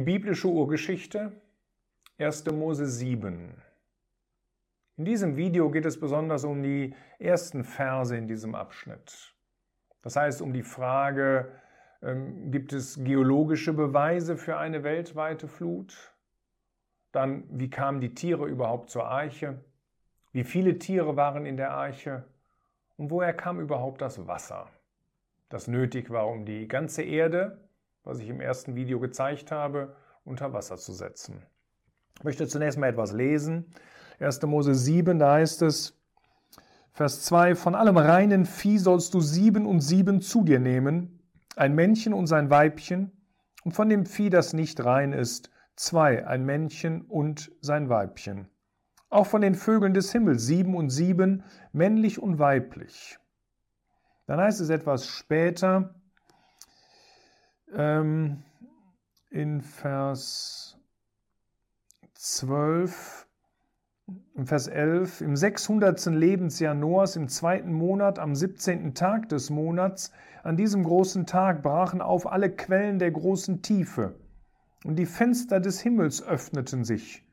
Die biblische Urgeschichte 1. Mose 7. In diesem Video geht es besonders um die ersten Verse in diesem Abschnitt. Das heißt um die Frage, ähm, gibt es geologische Beweise für eine weltweite Flut? Dann, wie kamen die Tiere überhaupt zur Arche? Wie viele Tiere waren in der Arche? Und woher kam überhaupt das Wasser, das nötig war, um die ganze Erde, was ich im ersten Video gezeigt habe, unter Wasser zu setzen? Ich möchte zunächst mal etwas lesen. 1. Mose 7, da heißt es, Vers 2, von allem reinen Vieh sollst du sieben und sieben zu dir nehmen, ein Männchen und sein Weibchen, und von dem Vieh, das nicht rein ist, zwei, ein Männchen und sein Weibchen. Auch von den Vögeln des Himmels sieben und sieben, männlich und weiblich. Dann heißt es etwas später ähm, in Vers 12, im Vers 11, im 600. Lebensjahr Noahs, im zweiten Monat, am 17. Tag des Monats, an diesem großen Tag brachen auf alle Quellen der großen Tiefe, und die Fenster des Himmels öffneten sich,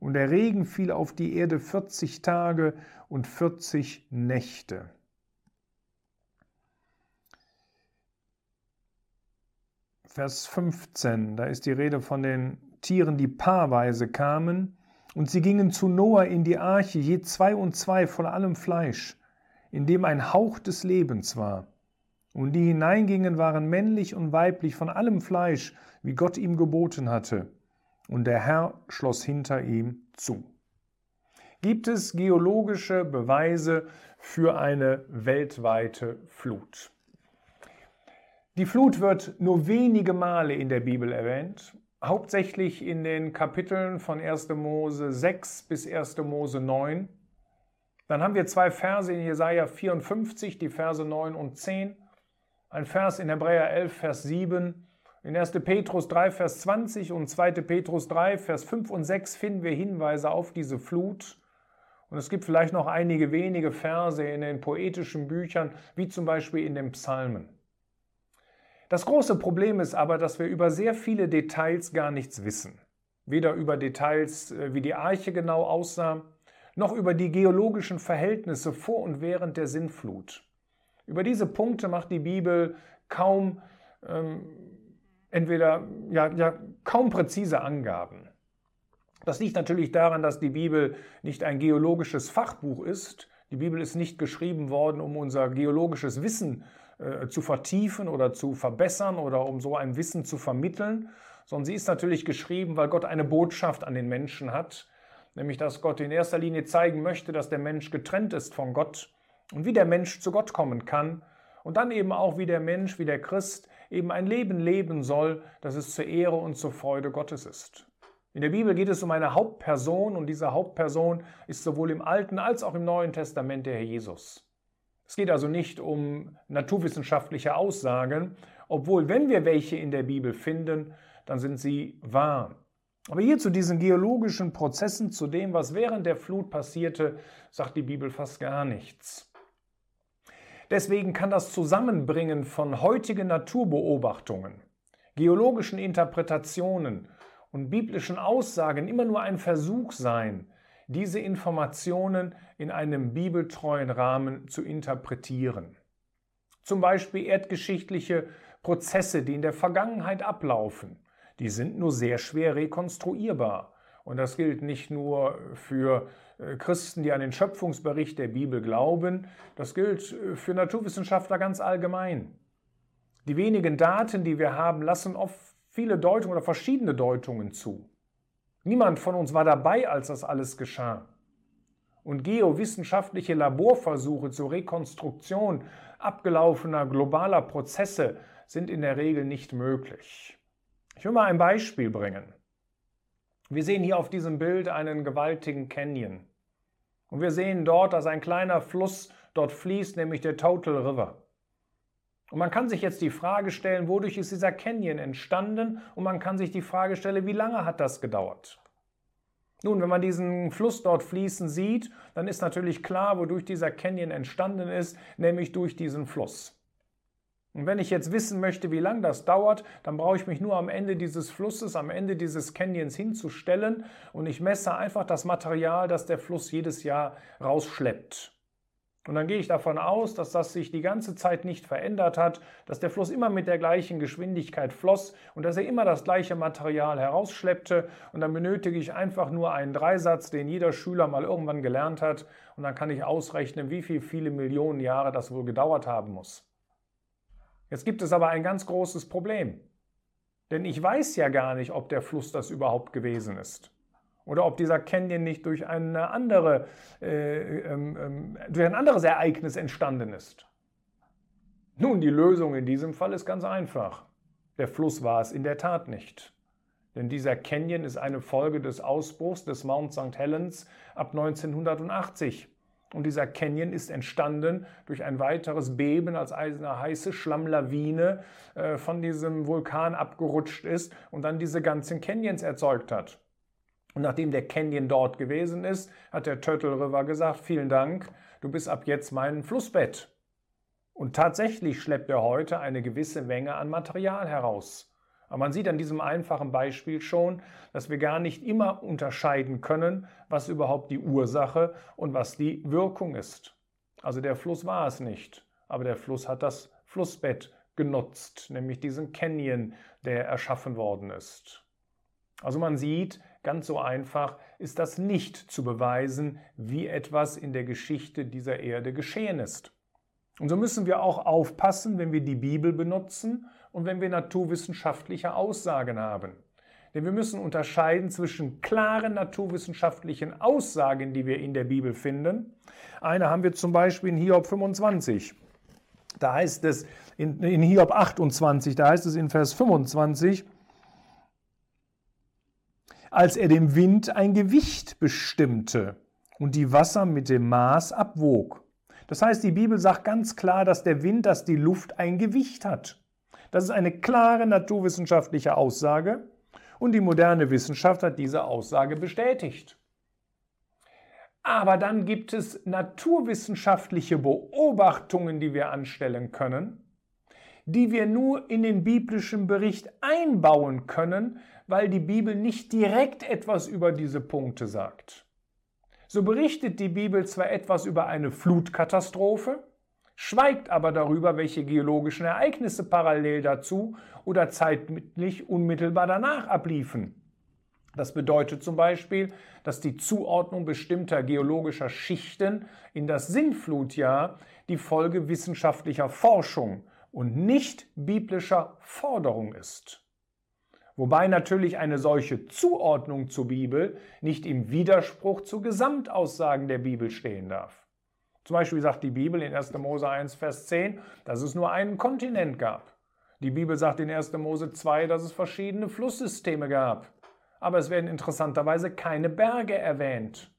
und der Regen fiel auf die Erde 40 Tage und 40 Nächte. Vers 15, da ist die Rede von den Tieren, die paarweise kamen, und sie gingen zu Noah in die Arche, je zwei und zwei voll allem Fleisch, in dem ein Hauch des Lebens war. Und die hineingingen, waren männlich und weiblich von allem Fleisch, wie Gott ihm geboten hatte. Und der Herr schloss hinter ihm zu. Gibt es geologische Beweise für eine weltweite Flut? Die Flut wird nur wenige Male in der Bibel erwähnt hauptsächlich in den Kapiteln von 1. Mose 6 bis 1. Mose 9. Dann haben wir zwei Verse in Jesaja 54, die Verse 9 und 10. Ein Vers in Hebräer 11, Vers 7. In 1. Petrus 3, Vers 20 und 2. Petrus 3, Vers 5 und 6 finden wir Hinweise auf diese Flut. Und es gibt vielleicht noch einige wenige Verse in den poetischen Büchern, wie zum Beispiel in den Psalmen. Das große Problem ist aber, dass wir über sehr viele Details gar nichts wissen. Weder über Details, äh, wie die Arche genau aussah, noch über die geologischen Verhältnisse vor und während der Sintflut. Über diese Punkte macht die Bibel kaum ähm, entweder ja, ja kaum präzise Angaben. Das liegt natürlich daran, dass die Bibel nicht ein geologisches Fachbuch ist. Die Bibel ist nicht geschrieben worden, um unser geologisches Wissen äh, zu vertiefen oder zu verbessern oder um so ein Wissen zu vermitteln, sondern sie ist natürlich geschrieben, weil Gott eine Botschaft an den Menschen hat, nämlich dass Gott in erster Linie zeigen möchte, dass der Mensch getrennt ist von Gott und wie der Mensch zu Gott kommen kann und dann eben auch wie der Mensch, wie der Christ eben ein Leben leben soll, das es zur Ehre und zur Freude Gottes ist. In der Bibel geht es um eine Hauptperson und diese Hauptperson ist sowohl im Alten als auch im Neuen Testament der Herr Jesus. Es geht also nicht um naturwissenschaftliche Aussagen, obwohl wenn wir welche in der Bibel finden, dann sind sie wahr. Aber hier zu diesen geologischen Prozessen, zu dem, was während der Flut passierte, sagt die Bibel fast gar nichts. Deswegen kann das Zusammenbringen von heutigen Naturbeobachtungen, geologischen Interpretationen und biblischen Aussagen immer nur ein Versuch sein, diese Informationen in einem bibeltreuen Rahmen zu interpretieren. Zum Beispiel erdgeschichtliche Prozesse, die in der Vergangenheit ablaufen, die sind nur sehr schwer rekonstruierbar. Und das gilt nicht nur für äh, Christen, die an den Schöpfungsbericht der Bibel glauben, das gilt äh, für Naturwissenschaftler ganz allgemein. Die wenigen Daten, die wir haben, lassen oft viele Deutungen oder verschiedene Deutungen zu. Niemand von uns war dabei, als das alles geschah. Und geowissenschaftliche Laborversuche zur Rekonstruktion abgelaufener globaler Prozesse sind in der Regel nicht möglich. Ich will mal ein Beispiel bringen. Wir sehen hier auf diesem Bild einen gewaltigen Canyon. Und wir sehen dort, dass ein kleiner Fluss dort fließt, nämlich der Total River. Und man kann sich jetzt die Frage stellen, wodurch ist dieser Canyon entstanden? Und man kann sich die Frage stellen, wie lange hat das gedauert? Nun, wenn man diesen Fluss dort fließen sieht, dann ist natürlich klar, wodurch dieser Canyon entstanden ist, nämlich durch diesen Fluss. Und wenn ich jetzt wissen möchte, wie lange das dauert, dann brauche ich mich nur am Ende dieses Flusses, am Ende dieses Canyons hinzustellen und ich messe einfach das Material, das der Fluss jedes Jahr rausschleppt. Und dann gehe ich davon aus, dass das sich die ganze Zeit nicht verändert hat, dass der Fluss immer mit der gleichen Geschwindigkeit floss und dass er immer das gleiche Material herausschleppte. Und dann benötige ich einfach nur einen Dreisatz, den jeder Schüler mal irgendwann gelernt hat. Und dann kann ich ausrechnen, wie viele, viele Millionen Jahre das wohl gedauert haben muss. Jetzt gibt es aber ein ganz großes Problem. Denn ich weiß ja gar nicht, ob der Fluss das überhaupt gewesen ist oder ob dieser Canyon nicht durch, eine andere, äh, ähm, ähm, durch ein anderes Ereignis entstanden ist. Nun, die Lösung in diesem Fall ist ganz einfach. Der Fluss war es in der Tat nicht. Denn dieser Canyon ist eine Folge des Ausbruchs des Mount St. Helens ab 1980. Und dieser Canyon ist entstanden durch ein weiteres Beben, als eine heiße Schlammlawine äh, von diesem Vulkan abgerutscht ist und dann diese ganzen Canyons erzeugt hat. Und nachdem der Canyon dort gewesen ist, hat der Turtle River gesagt, vielen Dank, du bist ab jetzt mein Flussbett. Und tatsächlich schleppt er heute eine gewisse Menge an Material heraus. Aber man sieht an diesem einfachen Beispiel schon, dass wir gar nicht immer unterscheiden können, was überhaupt die Ursache und was die Wirkung ist. Also der Fluss war es nicht, aber der Fluss hat das Flussbett genutzt, nämlich diesen Canyon, der erschaffen worden ist. Also man sieht, ganz so einfach ist das nicht zu beweisen, wie etwas in der Geschichte dieser Erde geschehen ist. Und so müssen wir auch aufpassen, wenn wir die Bibel benutzen und wenn wir naturwissenschaftliche Aussagen haben. Denn wir müssen unterscheiden zwischen klaren naturwissenschaftlichen Aussagen, die wir in der Bibel finden. Eine haben wir zum Beispiel in Hiob 25. Da heißt es, in, in Hiob 28, da heißt es in Vers 25, als er dem Wind ein Gewicht bestimmte und die Wasser mit dem Maß abwog. Das heißt, die Bibel sagt ganz klar, dass der Wind, dass die Luft ein Gewicht hat. Das ist eine klare naturwissenschaftliche Aussage und die moderne Wissenschaft hat diese Aussage bestätigt. Aber dann gibt es naturwissenschaftliche Beobachtungen, die wir anstellen können, die wir nur in den biblischen Bericht einbauen können, weil die Bibel nicht direkt etwas über diese Punkte sagt. So berichtet die Bibel zwar etwas über eine Flutkatastrophe, schweigt aber darüber, welche geologischen Ereignisse parallel dazu oder zeitlich unmittelbar danach abliefen. Das bedeutet zum Beispiel, dass die Zuordnung bestimmter geologischer Schichten in das Sintflutjahr die Folge wissenschaftlicher Forschung und nicht biblischer Forderung ist. Wobei natürlich eine solche Zuordnung zur Bibel nicht im Widerspruch zu Gesamtaussagen der Bibel stehen darf. Zum Beispiel sagt die Bibel in 1. Mose 1, Vers 10, dass es nur einen Kontinent gab. Die Bibel sagt in 1. Mose 2, dass es verschiedene Flusssysteme gab. Aber es werden interessanterweise keine Berge erwähnt.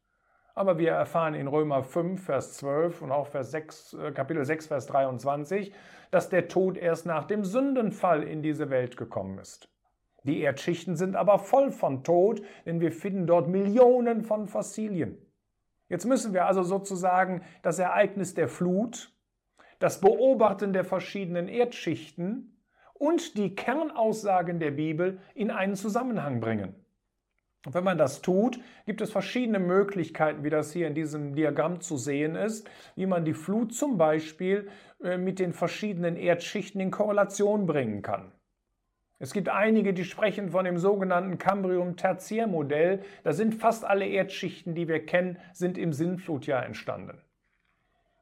Aber wir erfahren in Römer 5, Vers 12 und auch Vers 6, äh, Kapitel 6, Vers 23, dass der Tod erst nach dem Sündenfall in diese Welt gekommen ist. Die Erdschichten sind aber voll von Tod, denn wir finden dort Millionen von Fossilien. Jetzt müssen wir also sozusagen das Ereignis der Flut, das Beobachten der verschiedenen Erdschichten und die Kernaussagen der Bibel in einen Zusammenhang bringen. Und wenn man das tut, gibt es verschiedene Möglichkeiten, wie das hier in diesem Diagramm zu sehen ist, wie man die Flut zum Beispiel äh, mit den verschiedenen Erdschichten in Korrelation bringen kann. Es gibt einige, die sprechen von dem sogenannten Cambrium-Tertiär-Modell. Da sind fast alle Erdschichten, die wir kennen, sind im Sintflutjahr entstanden.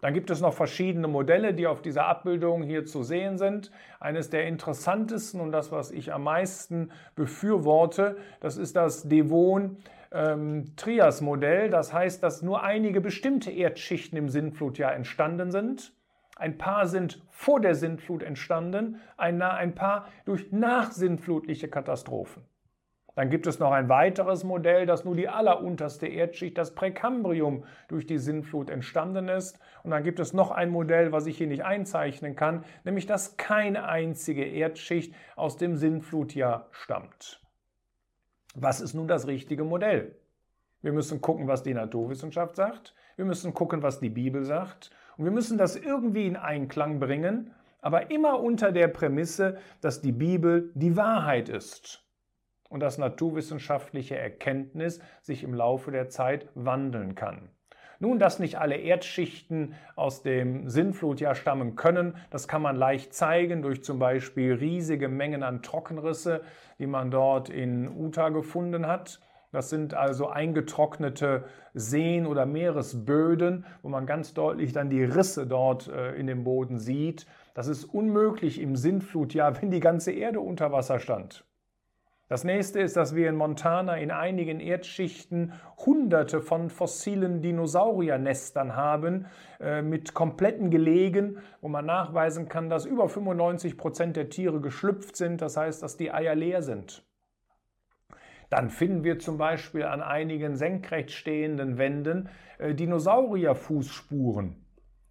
Dann gibt es noch verschiedene Modelle, die auf dieser Abbildung hier zu sehen sind. Eines der interessantesten und das, was ich am meisten befürworte, das ist das Devon-Trias-Modell. Ähm, das heißt, dass nur einige bestimmte Erdschichten im Sintflutjahr entstanden sind ein paar sind vor der Sintflut entstanden, ein, ein paar durch nachsintflutliche Katastrophen. Dann gibt es noch ein weiteres Modell, dass nur die allerunterste Erdschicht, das Präkambrium, durch die Sintflut entstanden ist. Und dann gibt es noch ein Modell, was ich hier nicht einzeichnen kann, nämlich dass keine einzige Erdschicht aus dem Sintflutjahr stammt. Was ist nun das richtige Modell? Wir müssen gucken, was die Naturwissenschaft sagt. Wir müssen gucken, was die Bibel sagt. Und wir müssen das irgendwie in Einklang bringen, aber immer unter der Prämisse, dass die Bibel die Wahrheit ist und dass naturwissenschaftliche Erkenntnis sich im Laufe der Zeit wandeln kann. Nun, dass nicht alle Erdschichten aus dem Sintflutjahr stammen können, das kann man leicht zeigen durch zum Beispiel riesige Mengen an Trockenrisse, die man dort in Utah gefunden hat. Das sind also eingetrocknete Seen oder Meeresböden, wo man ganz deutlich dann die Risse dort äh, in dem Boden sieht. Das ist unmöglich im Sintflutjahr, wenn die ganze Erde unter Wasser stand. Das nächste ist, dass wir in Montana in einigen Erdschichten hunderte von fossilen Dinosauriernestern haben, äh, mit kompletten Gelegen, wo man nachweisen kann, dass über 95 Prozent der Tiere geschlüpft sind, das heißt, dass die Eier leer sind. Dann finden wir zum Beispiel an einigen senkrecht stehenden Wänden äh, Dinosaurierfußspuren,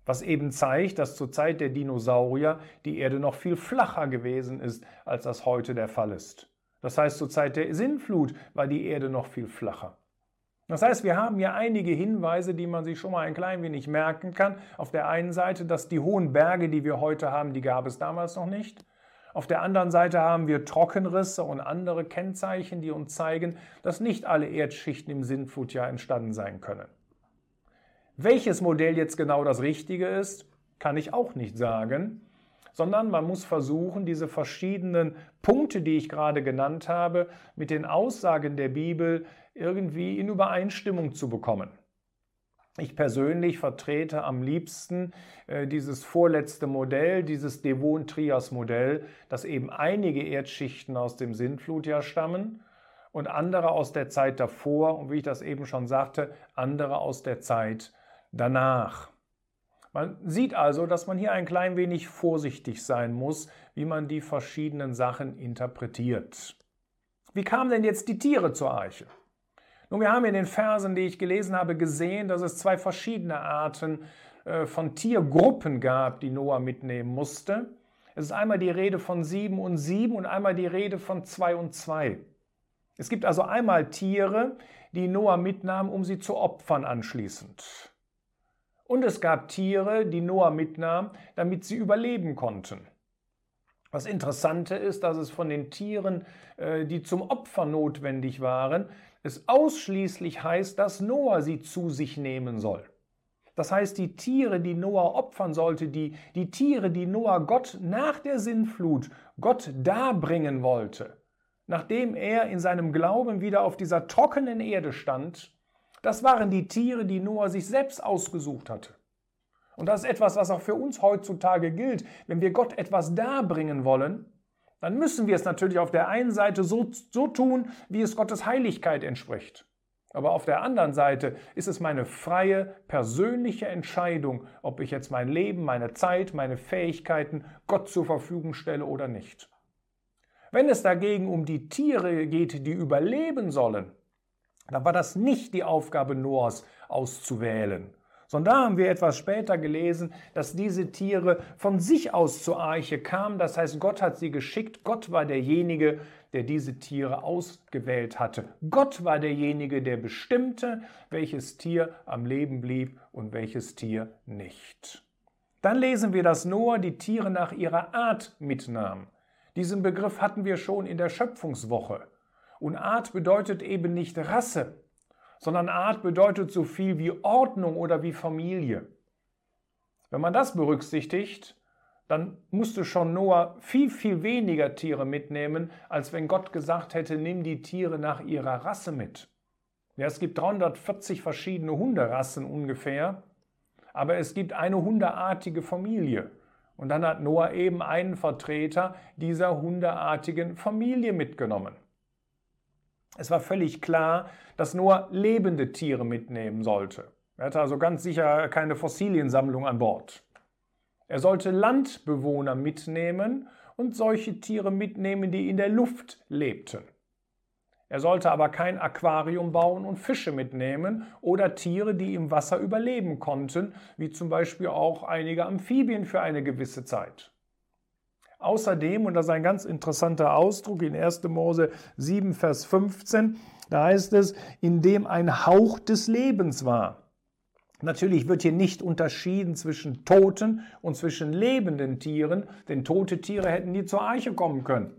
was eben zeigt, dass zur Zeit der Dinosaurier die Erde noch viel flacher gewesen ist, als das heute der Fall ist. Das heißt, zur Zeit der Sintflut war die Erde noch viel flacher. Das heißt, wir haben hier einige Hinweise, die man sich schon mal ein klein wenig merken kann. Auf der einen Seite, dass die hohen Berge, die wir heute haben, die gab es damals noch nicht. Auf der anderen Seite haben wir Trockenrisse und andere Kennzeichen, die uns zeigen, dass nicht alle Erdschichten im Sintflutjahr entstanden sein können. Welches Modell jetzt genau das richtige ist, kann ich auch nicht sagen sondern man muss versuchen, diese verschiedenen Punkte, die ich gerade genannt habe, mit den Aussagen der Bibel irgendwie in Übereinstimmung zu bekommen. Ich persönlich vertrete am liebsten äh, dieses vorletzte Modell, dieses Devon-Trias-Modell, dass eben einige Erdschichten aus dem Sintflutjahr stammen und andere aus der Zeit davor und wie ich das eben schon sagte, andere aus der Zeit danach. Man sieht also, dass man hier ein klein wenig vorsichtig sein muss, wie man die verschiedenen Sachen interpretiert. Wie kamen denn jetzt die Tiere zur Arche? Nun, wir haben in den Versen, die ich gelesen habe, gesehen, dass es zwei verschiedene Arten äh, von Tiergruppen gab, die Noah mitnehmen musste. Es ist einmal die Rede von sieben und sieben und einmal die Rede von zwei und zwei. Es gibt also einmal Tiere, die Noah mitnahm, um sie zu opfern anschließend. Und es gab Tiere, die Noah mitnahm, damit sie überleben konnten. Das Interessante ist, dass es von den Tieren, äh, die zum Opfer notwendig waren, es ausschließlich heißt, dass Noah sie zu sich nehmen soll. Das heißt, die Tiere, die Noah opfern sollte, die, die Tiere, die Noah Gott nach der Sinnflut Gott darbringen wollte, nachdem er in seinem Glauben wieder auf dieser trockenen Erde stand, das waren die Tiere, die Noah sich selbst ausgesucht hatte. Und das ist etwas, was auch für uns heutzutage gilt. Wenn wir Gott etwas darbringen wollen, dann müssen wir es natürlich auf der einen Seite so, so tun, wie es Gottes Heiligkeit entspricht. Aber auf der anderen Seite ist es meine freie, persönliche Entscheidung, ob ich jetzt mein Leben, meine Zeit, meine Fähigkeiten Gott zur Verfügung stelle oder nicht. Wenn es dagegen um die Tiere geht, die überleben sollen, da war das nicht die Aufgabe Noahs auszuwählen, sondern da haben wir etwas später gelesen, dass diese Tiere von sich aus zur Arche kamen. Das heißt, Gott hat sie geschickt. Gott war derjenige, der diese Tiere ausgewählt hatte. Gott war derjenige, der bestimmte, welches Tier am Leben blieb und welches Tier nicht. Dann lesen wir, dass Noah die Tiere nach ihrer Art mitnahm. Diesen Begriff hatten wir schon in der Schöpfungswoche. Und Art bedeutet eben nicht Rasse, sondern Art bedeutet so viel wie Ordnung oder wie Familie. Wenn man das berücksichtigt, dann musste schon Noah viel, viel weniger Tiere mitnehmen, als wenn Gott gesagt hätte, nimm die Tiere nach ihrer Rasse mit. Ja, es gibt 340 verschiedene Hunderassen ungefähr, aber es gibt eine hundeartige Familie. Und dann hat Noah eben einen Vertreter dieser hundeartigen Familie mitgenommen. Es war völlig klar, dass Noah lebende Tiere mitnehmen sollte. Er hatte also ganz sicher keine Fossiliensammlung an Bord. Er sollte Landbewohner mitnehmen und solche Tiere mitnehmen, die in der Luft lebten. Er sollte aber kein Aquarium bauen und Fische mitnehmen oder Tiere, die im Wasser überleben konnten, wie zum Beispiel auch einige Amphibien für eine gewisse Zeit. Außerdem, und das ist ein ganz interessanter Ausdruck in 1. Mose 7, Vers 15, da heißt es, in dem ein Hauch des Lebens war. Natürlich wird hier nicht unterschieden zwischen toten und zwischen lebenden Tieren, denn tote Tiere hätten nie zur Eiche kommen können.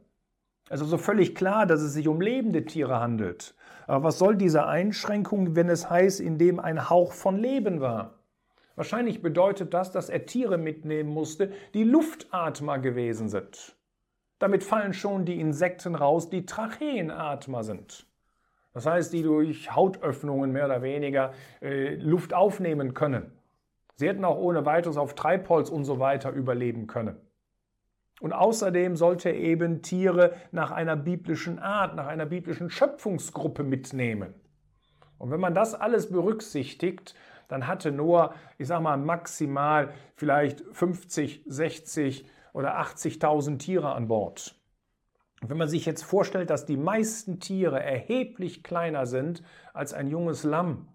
Also so völlig klar, dass es sich um lebende Tiere handelt. Aber was soll diese Einschränkung, wenn es heißt, in dem ein Hauch von Leben war? Wahrscheinlich bedeutet das, dass er Tiere mitnehmen musste, die Luftatmer gewesen sind. Damit fallen schon die Insekten raus, die Tracheenatmer sind. Das heißt, die durch Hautöffnungen mehr oder weniger äh, Luft aufnehmen können. Sie hätten auch ohne weiteres auf Treibholz und so weiter überleben können. Und außerdem sollte er eben Tiere nach einer biblischen Art, nach einer biblischen Schöpfungsgruppe mitnehmen. Und wenn man das alles berücksichtigt, dann hatte Noah, ich sag mal, maximal vielleicht 50, 60 oder 80.000 Tiere an Bord. Wenn man sich jetzt vorstellt, dass die meisten Tiere erheblich kleiner sind als ein junges Lamm,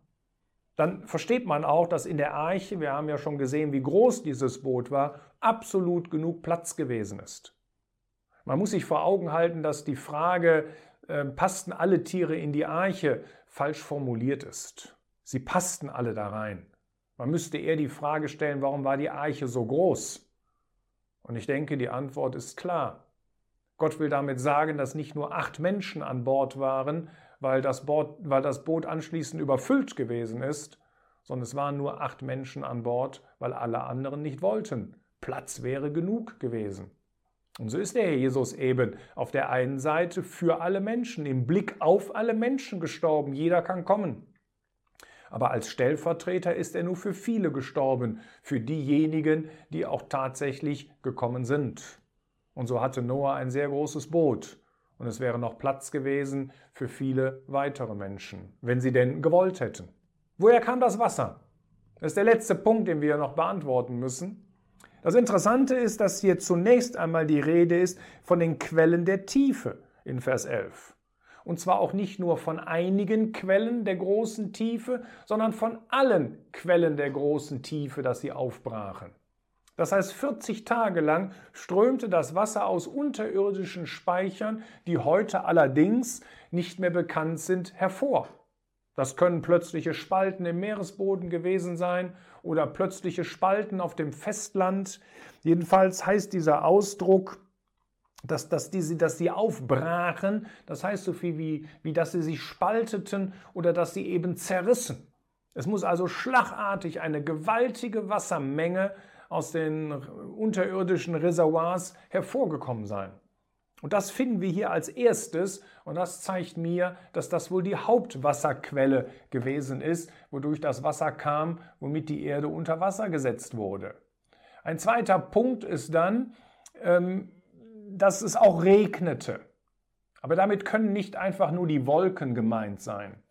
dann versteht man auch, dass in der Arche, wir haben ja schon gesehen, wie groß dieses Boot war, absolut genug Platz gewesen ist. Man muss sich vor Augen halten, dass die Frage, äh, passten alle Tiere in die Arche, falsch formuliert ist. Sie passten alle da rein. Man müsste eher die Frage stellen, warum war die Arche so groß? Und ich denke, die Antwort ist klar. Gott will damit sagen, dass nicht nur acht Menschen an Bord waren, weil das, Boot, weil das Boot anschließend überfüllt gewesen ist, sondern es waren nur acht Menschen an Bord, weil alle anderen nicht wollten. Platz wäre genug gewesen. Und so ist der Herr Jesus eben auf der einen Seite für alle Menschen, im Blick auf alle Menschen gestorben. Jeder kann kommen. Aber als Stellvertreter ist er nur für viele gestorben, für diejenigen, die auch tatsächlich gekommen sind. Und so hatte Noah ein sehr großes Boot. Und es wäre noch Platz gewesen für viele weitere Menschen, wenn sie denn gewollt hätten. Woher kam das Wasser? Das ist der letzte Punkt, den wir noch beantworten müssen. Das Interessante ist, dass hier zunächst einmal die Rede ist von den Quellen der Tiefe in Vers 11. Und zwar auch nicht nur von einigen Quellen der großen Tiefe, sondern von allen Quellen der großen Tiefe, dass sie aufbrachen. Das heißt, 40 Tage lang strömte das Wasser aus unterirdischen Speichern, die heute allerdings nicht mehr bekannt sind, hervor. Das können plötzliche Spalten im Meeresboden gewesen sein oder plötzliche Spalten auf dem Festland. Jedenfalls heißt dieser Ausdruck, dass, dass, die, dass sie aufbrachen, das heißt so viel wie, wie dass sie sich spalteten oder dass sie eben zerrissen. Es muss also schlagartig eine gewaltige Wassermenge aus den unterirdischen Reservoirs hervorgekommen sein. Und das finden wir hier als erstes und das zeigt mir, dass das wohl die Hauptwasserquelle gewesen ist, wodurch das Wasser kam, womit die Erde unter Wasser gesetzt wurde. Ein zweiter Punkt ist dann, ähm, dass es auch regnete. Aber damit können nicht einfach nur die Wolken gemeint sein.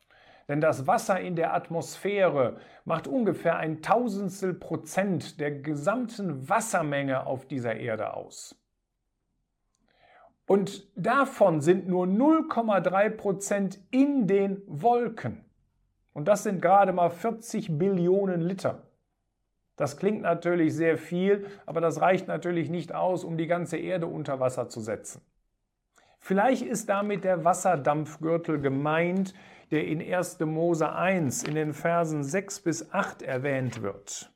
Denn das Wasser in der Atmosphäre macht ungefähr ein Tausendstel Prozent der gesamten Wassermenge auf dieser Erde aus. Und davon sind nur 0,3 Prozent in den Wolken. Und das sind gerade mal 40 Billionen Liter. Das klingt natürlich sehr viel, aber das reicht natürlich nicht aus, um die ganze Erde unter Wasser zu setzen. Vielleicht ist damit der Wasserdampfgürtel gemeint, der in 1. Mose 1 in den Versen 6 bis 8 erwähnt wird.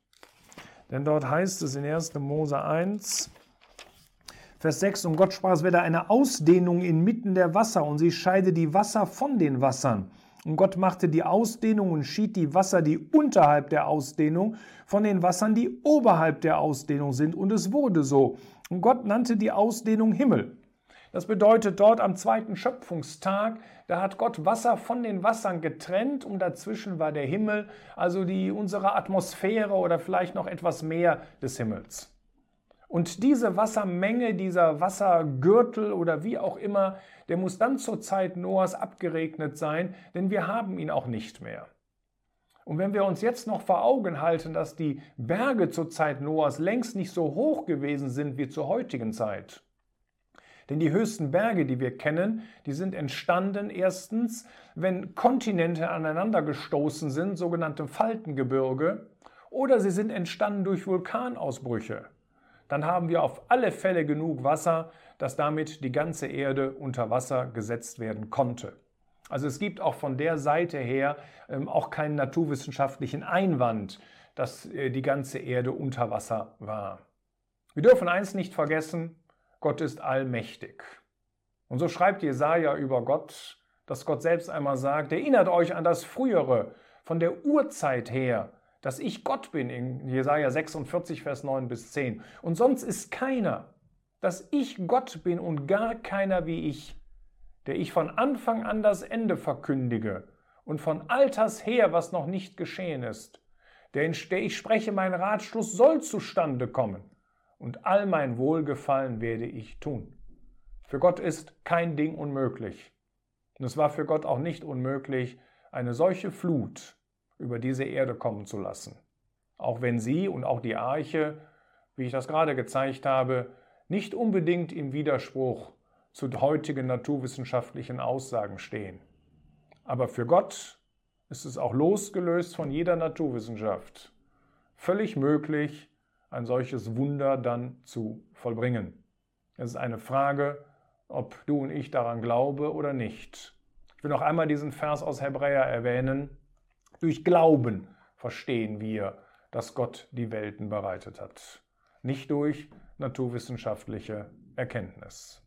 Denn dort heißt es in 1. Mose 1, Vers 6, und Gott sprach, es werde eine Ausdehnung inmitten der Wasser und sie scheide die Wasser von den Wassern. Und Gott machte die Ausdehnung und schied die Wasser, die unterhalb der Ausdehnung, von den Wassern, die oberhalb der Ausdehnung sind. Und es wurde so. Und Gott nannte die Ausdehnung Himmel. Das bedeutet dort am zweiten Schöpfungstag, da hat Gott Wasser von den Wassern getrennt und dazwischen war der Himmel, also die unsere Atmosphäre oder vielleicht noch etwas mehr des Himmels. Und diese Wassermenge, dieser Wassergürtel oder wie auch immer, der muss dann zur Zeit Noahs abgeregnet sein, denn wir haben ihn auch nicht mehr. Und wenn wir uns jetzt noch vor Augen halten, dass die Berge zur Zeit Noahs längst nicht so hoch gewesen sind wie zur heutigen Zeit, denn die höchsten Berge, die wir kennen, die sind entstanden erstens, wenn Kontinente aneinander gestoßen sind, sogenannte Faltengebirge, oder sie sind entstanden durch Vulkanausbrüche. Dann haben wir auf alle Fälle genug Wasser, dass damit die ganze Erde unter Wasser gesetzt werden konnte. Also es gibt auch von der Seite her ähm, auch keinen naturwissenschaftlichen Einwand, dass äh, die ganze Erde unter Wasser war. Wir dürfen eins nicht vergessen, Gott ist allmächtig. Und so schreibt Jesaja über Gott, dass Gott selbst einmal sagt: Erinnert euch an das Frühere, von der Urzeit her, dass ich Gott bin, in Jesaja 46, Vers 9 bis 10. Und sonst ist keiner, dass ich Gott bin und gar keiner wie ich, der ich von Anfang an das Ende verkündige und von Alters her, was noch nicht geschehen ist, der, ich spreche, mein Ratschluss soll zustande kommen und all mein Wohlgefallen werde ich tun. Für Gott ist kein Ding unmöglich. Und es war für Gott auch nicht unmöglich, eine solche Flut über diese Erde kommen zu lassen. Auch wenn sie und auch die Arche, wie ich das gerade gezeigt habe, nicht unbedingt im Widerspruch zu heutigen naturwissenschaftlichen Aussagen stehen. Aber für Gott ist es auch losgelöst von jeder Naturwissenschaft völlig möglich, ein solches Wunder dann zu vollbringen. Es ist eine Frage ob du und ich daran glaube oder nicht. Ich will noch einmal diesen Vers aus Hebräer erwähnen. Durch Glauben verstehen wir, dass Gott die Welten bereitet hat, nicht durch naturwissenschaftliche Erkenntnis.